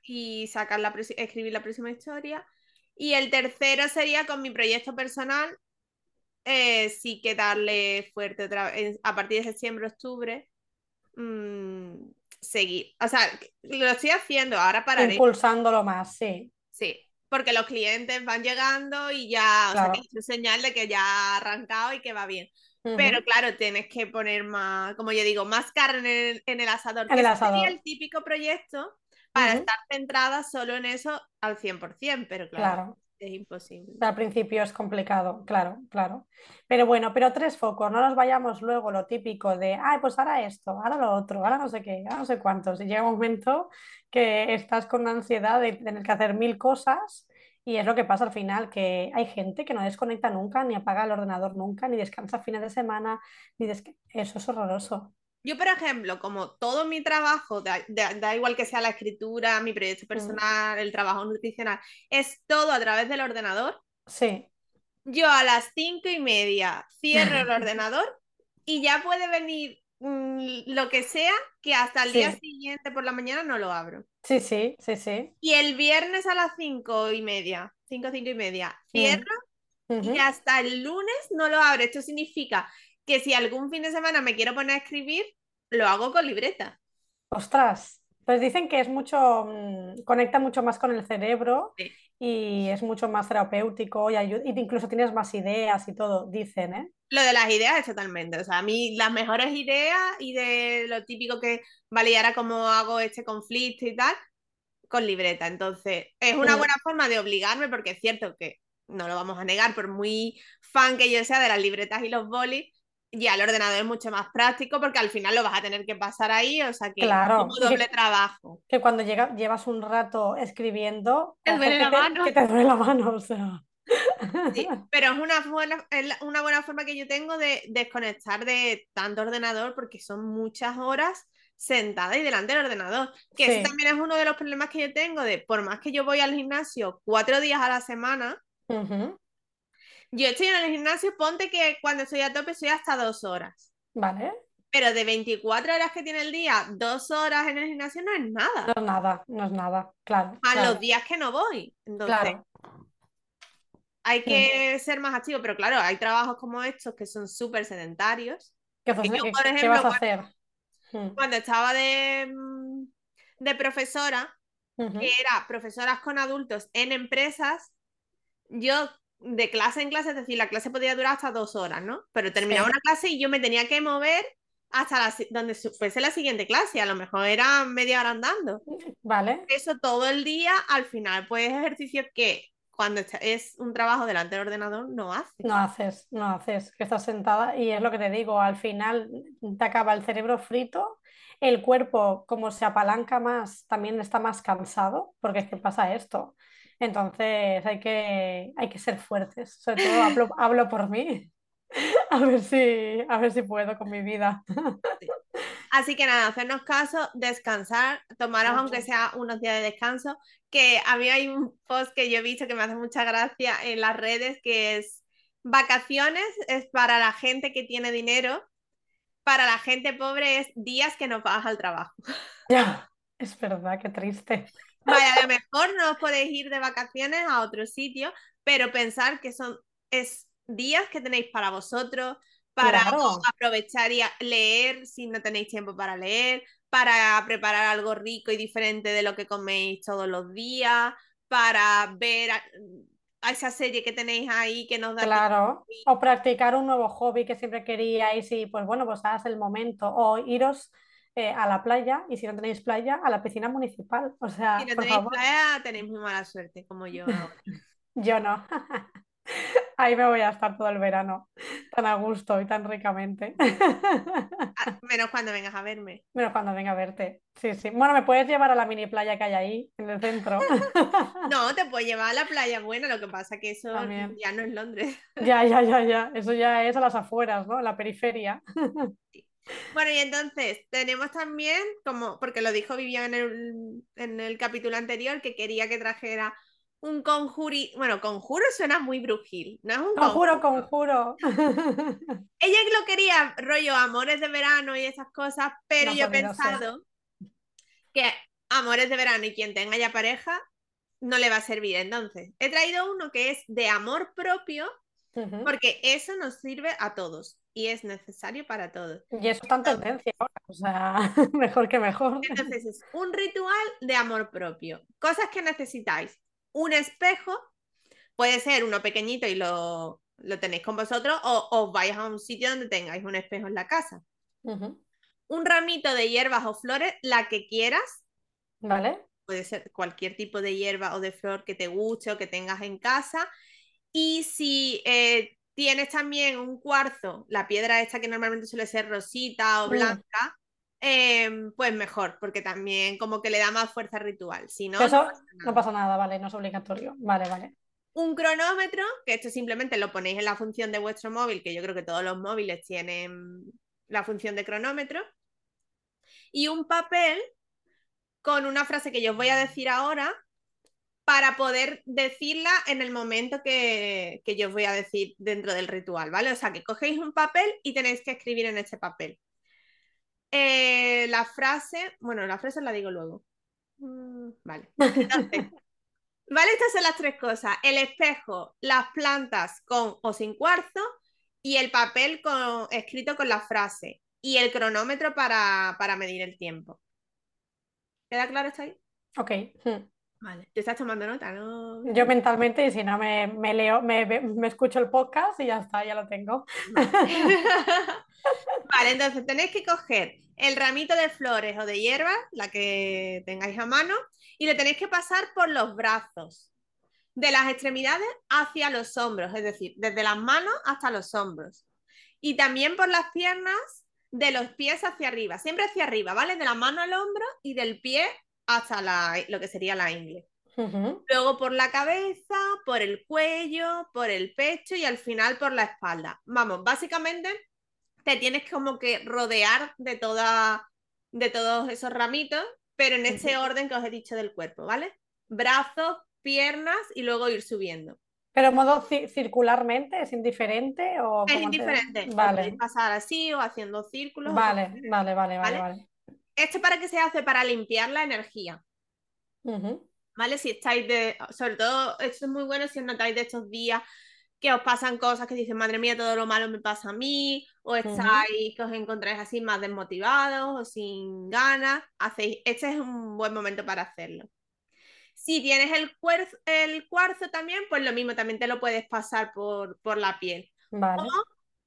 y sacar la escribir la próxima historia. Y el tercero sería con mi proyecto personal, eh, sí que darle fuerte otra vez, a partir de septiembre, octubre, mm, seguir. O sea, lo estoy haciendo, ahora pararé. Impulsándolo más, sí. Sí, porque los clientes van llegando y ya, o sea, Claro. que es señal de que ya ha arrancado y que va bien. Pero claro, tienes que poner más, como yo digo, más carne en el, en el asador. En el ese sería asador. el típico proyecto para Ujú. estar centrada solo en eso al 100%, pero claro, Claro. Es imposible. Al principio es complicado, claro, claro. Pero bueno, pero tres focos, no nos vayamos luego lo típico de, ay, pues ahora esto, ahora lo otro, ahora no sé qué, ahora no sé cuántos. Y llega un momento que estás con una ansiedad de tener que hacer mil cosas y es lo que pasa al final, que hay gente que no desconecta nunca, ni apaga el ordenador nunca, ni descansa fines de semana, ni Eso es horroroso. Yo, por ejemplo, como todo mi trabajo, da, da- da igual que sea la escritura, mi proyecto personal, el trabajo nutricional, es todo a través del ordenador. Sí, Yo a las cinco y media cierro el [laughs] ordenador y ya puede venir mm, lo que sea que hasta el día siguiente por la mañana no lo abro. sí, sí, sí, sí. Y el viernes a las cinco y media, cinco, cinco y media, cierro y hasta el lunes no lo abro. Esto significa que si algún fin de semana me quiero poner a escribir, lo hago con libreta. Ostras, pues dicen que es mucho, mm, conecta mucho más con el cerebro Sí. y es mucho más terapéutico y, ayu- y incluso tienes más ideas y todo, dicen, ¿eh? Lo de las ideas es totalmente. O sea, a mí las mejores ideas y de lo típico que, vale, y ahora cómo hago este conflicto y tal, con libreta. Entonces, es una buena forma de obligarme, porque es cierto que no lo vamos a negar, por muy fan que yo sea de las libretas y los bolis, ya el ordenador es mucho más práctico porque al final lo vas a tener que pasar ahí, o sea que es Claro, como y que- doble trabajo. Que cuando llega, llevas un rato escribiendo, Te duele la te, mano. que te duele la mano, o sea. Sí, pero es una buena, es una buena forma que yo tengo de desconectar de tanto ordenador porque son muchas horas sentada y delante del ordenador. Que Sí. ese también es uno de los problemas que yo tengo de, por más que yo voy al gimnasio cuatro días a la semana, yo estoy en el gimnasio, ponte que cuando estoy a tope soy hasta dos horas. Vale, Pero de 24 horas que tiene el día, dos horas en el gimnasio no es nada. no es nada, no es nada, claro. Claro, los días que no voy. Entonces, claro. hay que ser más activo. Pero claro, hay trabajos como estos que son súper sedentarios. ¿Qué, yo, por qué ejemplo, vas a cuando- hacer? Mm, Cuando estaba de, mm, de profesora, que era profesoras con adultos en empresas, yo de clase en clase, es decir, la clase podía durar hasta dos horas, ¿no? Pero terminaba Sí. una clase y yo me tenía que mover hasta la donde fuese la siguiente clase, a lo mejor era media hora andando. Vale, Eso todo el día, al final, pues ejercicio que cuando es un trabajo delante del ordenador no hace. no haces, no haces, que estás sentada y es lo que te digo, al final te acaba el cerebro frito, el cuerpo como se apalanca más, también está más cansado, porque es que pasa esto. Entonces hay que, hay que ser fuertes, sobre todo hablo, hablo por mí, [laughs] a ver si, a ver si puedo con mi vida. Así que nada, hacernos caso, descansar, tomaros Mucho. aunque sea unos días de descanso, que a mí hay un post que yo he visto que me hace mucha gracia en las redes, que es vacaciones es para la gente que tiene dinero, para la gente pobre es días que no vas al trabajo. Ya, es verdad, qué triste. Vaya, a lo mejor no os podéis ir de vacaciones a otro sitio, pero pensar que son es días que tenéis para vosotros, para Claro. aprovechar y leer si no tenéis tiempo para leer, para preparar algo rico y diferente de lo que coméis todos los días, para ver a, a esa serie que tenéis ahí que nos da tiempo. Claro, o practicar un nuevo hobby que siempre queríais y pues bueno, pues es el momento. O iros eh, a la playa y si no tenéis playa, a la piscina municipal. O sea, Si no por tenéis favor, playa, tenéis muy mala suerte, como yo. ahora. [laughs] yo no. [laughs] Ahí me voy a estar todo el verano, tan a gusto y tan ricamente. Ah, Menos cuando vengas a verme. [laughs] Bueno, cuando venga a verte. Sí, sí. Bueno, me puedes llevar a la mini playa que hay ahí, en el centro. No, te puedo llevar a la playa buena, lo que pasa que eso También. ya no es Londres. Ya, ya, ya, ya. Eso ya es a las afueras, ¿no? La periferia. Bueno, y entonces tenemos también, como, porque lo dijo Vivian en el, en el capítulo anterior, que quería que trajera un conjuri. Bueno, conjuro suena muy brujil, no es un Conjuro, conjuro. conjuro. [laughs] Ella lo quería rollo amores de verano y esas cosas, pero No yo he pensado que amores de verano y quien tenga ya pareja no le va a servir. Entonces, he traído uno que es de amor propio, Porque eso nos sirve a todos y es necesario para todos. Y eso está en tendencia ahora, o sea, [laughs] mejor que mejor. Entonces es un ritual de amor propio. Cosas que necesitáis. Un espejo, puede ser uno pequeñito y lo, lo tenéis con vosotros, o os vais a un sitio donde tengáis un espejo en la casa. Un ramito de hierbas o flores, la que quieras, ¿Vale? puede ser cualquier tipo de hierba o de flor que te guste o que tengas en casa. Y si eh, tienes también un cuarzo, la piedra esta que normalmente suele ser rosita o blanca, em, pues mejor, porque también como que le da más fuerza ritual. Si no, Eso no pasa no nada. pasa nada, vale, no es obligatorio. Vale, vale. Un cronómetro, que esto simplemente lo ponéis en la función de vuestro móvil, que yo creo que todos los móviles tienen la función de cronómetro. Y un papel con una frase que yo os voy a decir ahora para poder decirla en el momento que, que yo os voy a decir dentro del ritual, ¿vale? O sea, que cogéis un papel y tenéis que escribir en ese papel. Eh, la frase, bueno, la frase la digo luego. Mm, vale. Entonces, [laughs] Vale, estas son las tres cosas. El espejo, las plantas con o sin cuarzo y el papel con, escrito con la frase. y el cronómetro para, para medir el tiempo. ¿Queda claro esto ahí? Ok. hmm. Vale. Te estás tomando nota, ¿no? Yo mentalmente, y si no me, me leo, me, me escucho el podcast y ya está, ya lo tengo. Vale, [laughs] entonces tenéis que coger el ramito de flores o de hierbas, la que tengáis a mano, y le tenéis que pasar por los brazos, de las extremidades hacia los hombros, es decir, desde las manos hasta los hombros. Y también por las piernas, de los pies hacia arriba, siempre hacia arriba, ¿vale? De la mano al hombro y del pie hasta la, lo que sería la ingle. Luego por la cabeza, por el cuello, por el pecho y al final por la espalda. Vamos, básicamente te tienes como que rodear de toda, de todos esos ramitos, pero en ese orden que os he dicho del cuerpo, ¿vale? Brazos, piernas y luego ir subiendo. Pero modo ci- circularmente, ¿es indiferente o Es indiferente. Vale, pasar así o haciendo círculos. vale, vale, vale, ¿Vale? vale. Esto para qué se hace para limpiar la energía. ¿vale? Si estáis de, sobre todo, esto es muy bueno si os notáis de estos días que os pasan cosas que dicen, madre mía, todo lo malo me pasa a mí, o estáis, que os encontráis así más desmotivados o sin ganas, hacéis, este es un buen momento para hacerlo. Si tienes el, cuerzo, el cuarzo también, pues lo mismo, también te lo puedes pasar por, por la piel. Vale.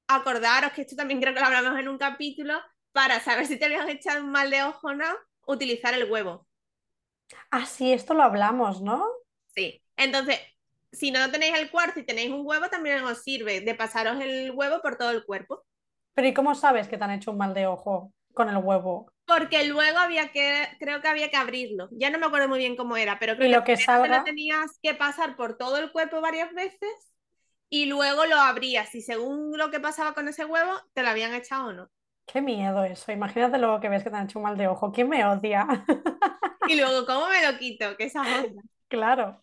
Acordaros que esto también creo que lo hablamos en un capítulo, para saber si te habían echado un mal de ojo o no, utilizar el huevo. Ah, sí, esto lo hablamos, ¿no? Sí, entonces, si no tenéis el cuarzo y tenéis un huevo, también os sirve de pasaros el huevo por todo el cuerpo. Pero ¿y cómo sabes que te han hecho un mal de ojo con el huevo? Porque luego había que, creo que había que abrirlo. Ya no me acuerdo muy bien cómo era, pero creo Y que lo que te lo tenías que pasar por todo el cuerpo varias veces y luego lo abrías. Y según lo que pasaba con ese huevo, te lo habían echado o no. Qué miedo eso. Imagínate luego que ves que te han hecho un mal de ojo. ¿Quién me odia? [laughs] Y luego, ¿cómo me lo quito? Que esa es otra. Claro.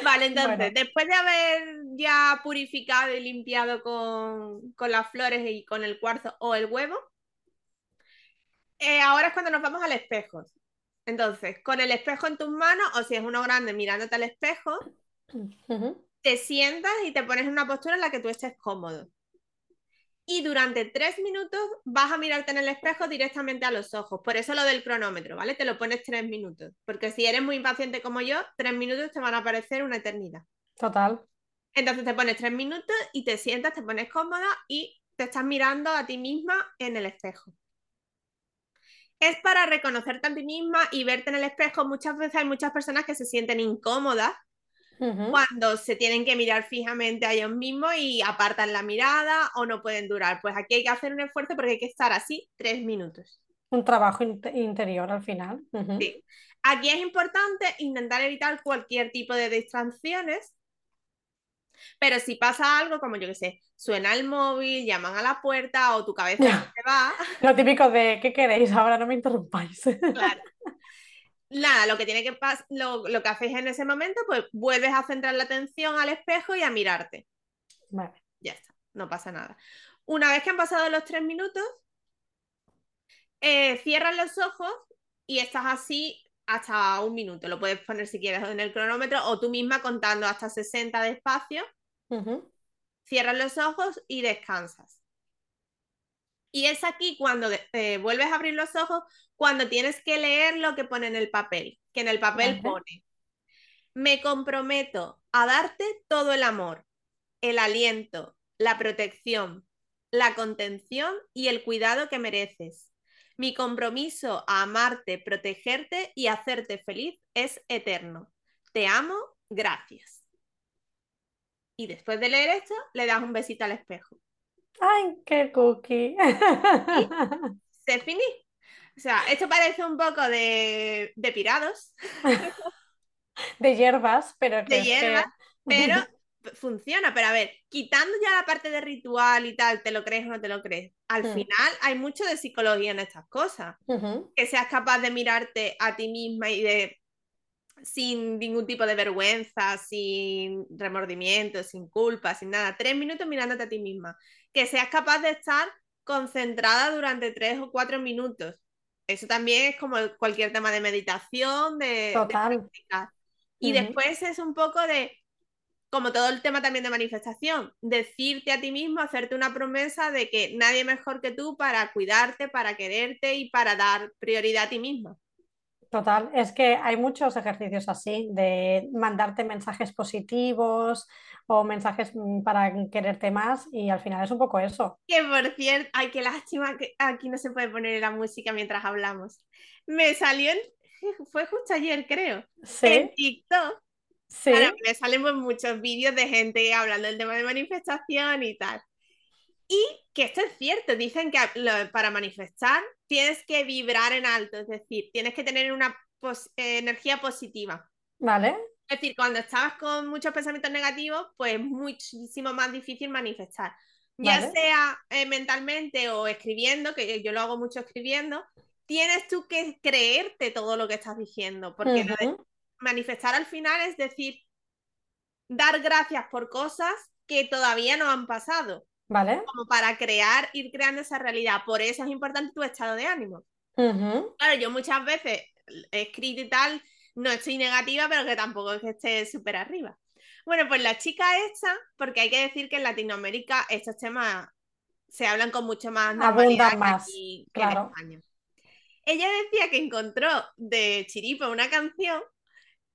Vale, [laughs] entonces, Bueno. después de haber ya purificado y limpiado con, con las flores y con el cuarzo o el huevo, eh, ahora es cuando nos vamos al espejo. Entonces, con el espejo en tus manos, o si es uno grande mirándote al espejo, te sientas y te pones en una postura en la que tú estés cómodo. Y durante tres minutos vas a mirarte en el espejo directamente a los ojos. Por eso lo del cronómetro, ¿vale? Te lo pones tres minutos. Porque si eres muy impaciente como yo, tres minutos te van a parecer una eternidad. Total. Entonces te pones tres minutos y te sientas, te pones cómoda y te estás mirando a ti misma en el espejo. Es para reconocerte a ti misma y verte en el espejo. Muchas veces hay muchas personas que se sienten incómodas Cuando se tienen que mirar fijamente a ellos mismos y apartan la mirada o no pueden durar. Pues aquí hay que hacer un esfuerzo porque hay que estar así tres minutos. Un trabajo inte- interior al final. Ujú. Sí. Aquí es importante intentar evitar cualquier tipo de distracciones, pero si pasa algo como yo que sé, suena el móvil, llaman a la puerta o tu cabeza Ya. se va, Lo típico de ¿qué queréis? Ahora no me interrumpáis. claro. [laughs] Nada, lo que tiene que pas- lo, lo que hacéis en ese momento, pues vuelves a centrar la atención al espejo y a mirarte. Vale. Ya está, no pasa nada. Una vez que han pasado los tres minutos, eh, cierras los ojos y estás así hasta un minuto. Lo puedes poner si quieres en el cronómetro o tú misma contando hasta 60 despacio. Ujú. Cierras los ojos y descansas. Y es aquí cuando eh, vuelves a abrir los ojos, cuando tienes que leer lo que pone en el papel, que en el papel pone, me comprometo a darte todo el amor, el aliento, la protección, la contención y el cuidado que mereces. Mi compromiso a amarte, protegerte y hacerte feliz es eterno. Te amo, gracias. Y después de leer esto, le das un besito al espejo. Ay, qué cookie. [laughs] Se finí. O sea, esto parece un poco de, de pirados, De hierbas, pero que de hierbas, pero [laughs] funciona. Pero a ver, quitando ya la parte de ritual y tal, ¿te lo crees o no te lo crees? Al Mm. final hay mucho de psicología en estas cosas. Ujú. Que seas capaz de mirarte a ti misma y de sin ningún tipo de vergüenza, sin remordimiento, sin culpa, sin nada. Tres minutos mirándote a ti misma. Que seas capaz de estar concentrada durante tres o cuatro minutos. Eso también es como cualquier tema de meditación, de, Total. practicar. Y después es un poco de como todo el tema también de manifestación, decirte a ti mismo, hacerte una promesa de que nadie mejor que tú para cuidarte, para quererte y para dar prioridad a ti mismo. Total, es que hay muchos ejercicios así, de mandarte mensajes positivos o mensajes mm, para quererte más y al final es un poco eso. Que por cierto, ay, qué lástima que aquí no se puede poner la música mientras hablamos. Me salió, en, [laughs] fue justo ayer creo, Sí, en TikTok. sí, Ahora me salen pues, muchos vídeos de gente hablando del tema de manifestación y tal. Y que esto es cierto, dicen que lo- para manifestar tienes que vibrar en alto, es decir, tienes que tener una pos- eh, energía positiva. vale, Es decir, cuando estabas con muchos pensamientos negativos, pues es muchísimo más difícil manifestar. Ya Vale. sea eh, mentalmente o escribiendo, que yo lo hago mucho escribiendo, tienes tú que creerte todo lo que estás diciendo, porque manifestar al final es decir, dar gracias por cosas que todavía no han pasado, vale, como para crear, ir creando esa realidad. Por eso es importante tu estado de ánimo. Claro, yo muchas veces he escrito y tal, no estoy negativa, pero que tampoco es que esté súper arriba. Bueno, pues la chica esta, porque hay que decir que en Latinoamérica estos temas se hablan con mucho más normalidad que más, que en claro. España. Ella decía que encontró de Chiripa una canción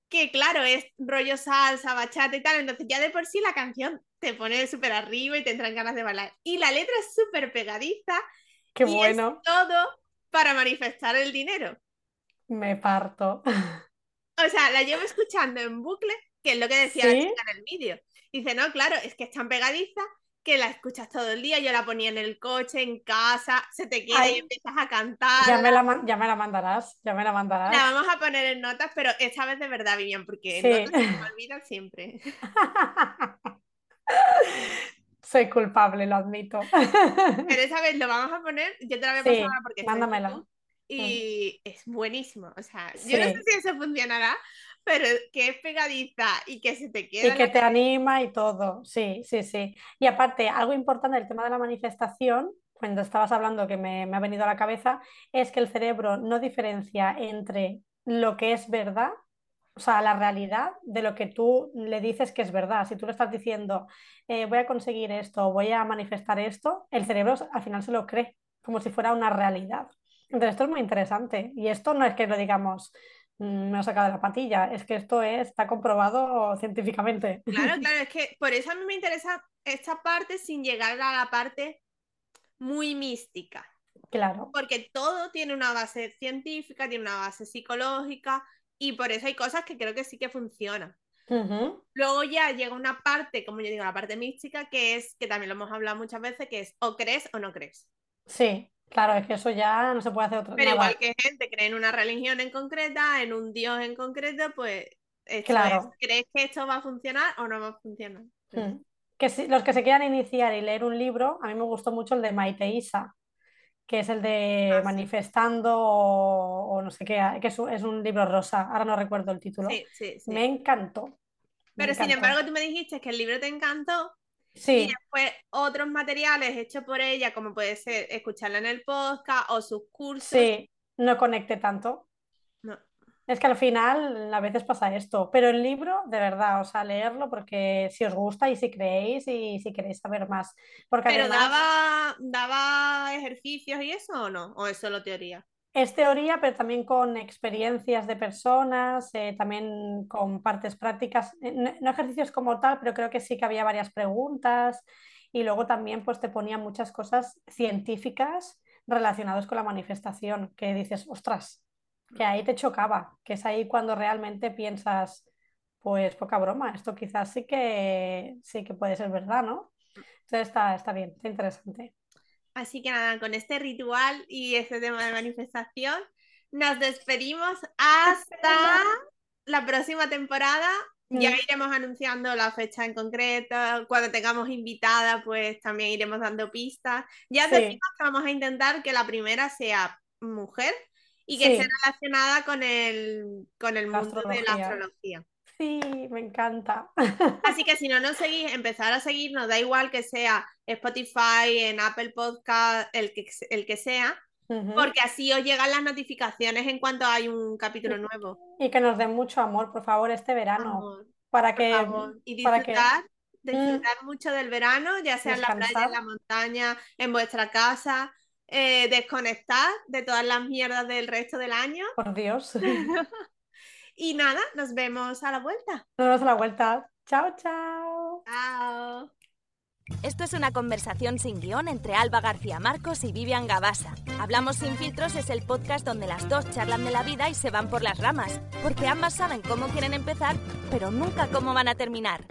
que, claro, es rollo salsa, bachata y tal, entonces ya de por sí la canción te pone súper arriba y te entran ganas de bailar. Y la letra es súper pegadiza Qué y bueno, es todo para manifestar el dinero. me parto. [laughs] O sea, la llevo escuchando en bucle, que es lo que decía la chica en el vídeo. Dice, no, claro, es que es tan pegadiza que la escuchas todo el día. Yo la ponía en el coche, en casa, se te queda y empiezas a ya cantar. me la, ya me la mandarás, ya me la La mandarás. vamos a poner en notas, pero esta vez de verdad, Vivian, porque en Sí. notas se me [laughs] olvidan siempre. [laughs] Soy culpable, lo admito. Pero esa vez lo vamos a poner, yo te la voy a pasar Sí, porque mándamela. Y es buenísimo. O sea, yo no sé si eso funcionará, pero que es pegadiza y que se te Y queda en que la te anima y todo, sí, sí, sí. Y aparte, algo importante del tema de la manifestación, cuando estabas hablando que me, me ha venido a la cabeza, es que el cerebro no diferencia entre lo que es verdad, o sea, la realidad, de lo que tú le dices que es verdad. Si tú le estás diciendo, eh, voy a conseguir esto, voy a manifestar esto, el cerebro al final se lo cree, como si fuera una realidad. Entonces, esto es muy interesante. Y esto no es que lo digamos mm, me he sacado de la patilla. Es que esto es- está comprobado científicamente. Claro, [laughs] claro, es que por eso a mí me interesa esta parte sin llegar a la parte muy mística, Claro. porque todo tiene una base científica, tiene una base psicológica y por eso hay cosas que creo que sí que funcionan. Luego ya llega una parte, como yo digo, la parte mística, que es, que también lo hemos hablado muchas veces, que es o crees o no crees. Sí, claro, es que eso ya no se puede hacer otra Pero nada. igual que gente cree en una religión en concreta, en un dios en concreto, pues Claro. es, ¿crees que esto va a funcionar o no va a funcionar? Mm. Que si- los que se quieran iniciar y leer un libro, a mí me gustó mucho el de Maite Isa, que es el de Ah, sí. Manifestando o, o no sé qué, que es un, es un libro rosa, ahora no recuerdo el título. Sí, sí, sí. Me encantó. me Pero sin encantó. embargo, tú me dijiste que el libro te encantó y Sí, después otros materiales hechos por ella, como puede ser escucharla en el podcast o sus cursos. sí, no conecté tanto. No. Es que al final a veces pasa esto, pero el libro, de verdad, o sea, leerlo porque si os gusta y si creéis y si queréis saber más. Porque Pero además daba, daba ejercicios y eso o no, o es solo teoría. Es teoría, pero también con experiencias de personas, eh, también con partes prácticas, Eh, no, ejercicios como tal, pero creo que sí que había varias preguntas y luego también pues te ponía muchas cosas científicas relacionadas con la manifestación, que dices, ostras, que ahí te chocaba, que es ahí cuando realmente piensas, pues poca broma, esto quizás sí que sí que puede ser verdad, ¿no? Entonces está, está bien, está interesante. Así que nada, con este ritual y este tema de manifestación, nos despedimos hasta la próxima temporada. Ya iremos anunciando la fecha en concreto. Cuando tengamos invitada, pues también iremos dando pistas. Ya Sí. decimos que vamos a intentar que la primera sea mujer y que Sí. esté relacionada con el, con el La mundo de la astrología. Sí, me encanta. Así que [laughs] si no nos seguís, empezar a seguirnos, da igual que sea Spotify, en Apple Podcast, el que, el que sea, porque así os llegan las notificaciones en cuanto hay un capítulo nuevo. Y que nos den mucho amor, por favor, este verano. Amor. para que, y para que disfrutar, disfrutar mucho del verano, ya sea en la playa, en la montaña, en vuestra casa, eh, desconectar de todas las mierdas del resto del año. por Dios, [laughs] Y nada, nos vemos a la vuelta. nos vemos a la vuelta. Chao, chao. Chao. Esto es una conversación sin guion entre Alba García Marcos y Vivian Gabasa. Hablamos sin filtros es el podcast donde las dos charlan de la vida y se van por las ramas, porque ambas saben cómo quieren empezar, pero nunca cómo van a terminar.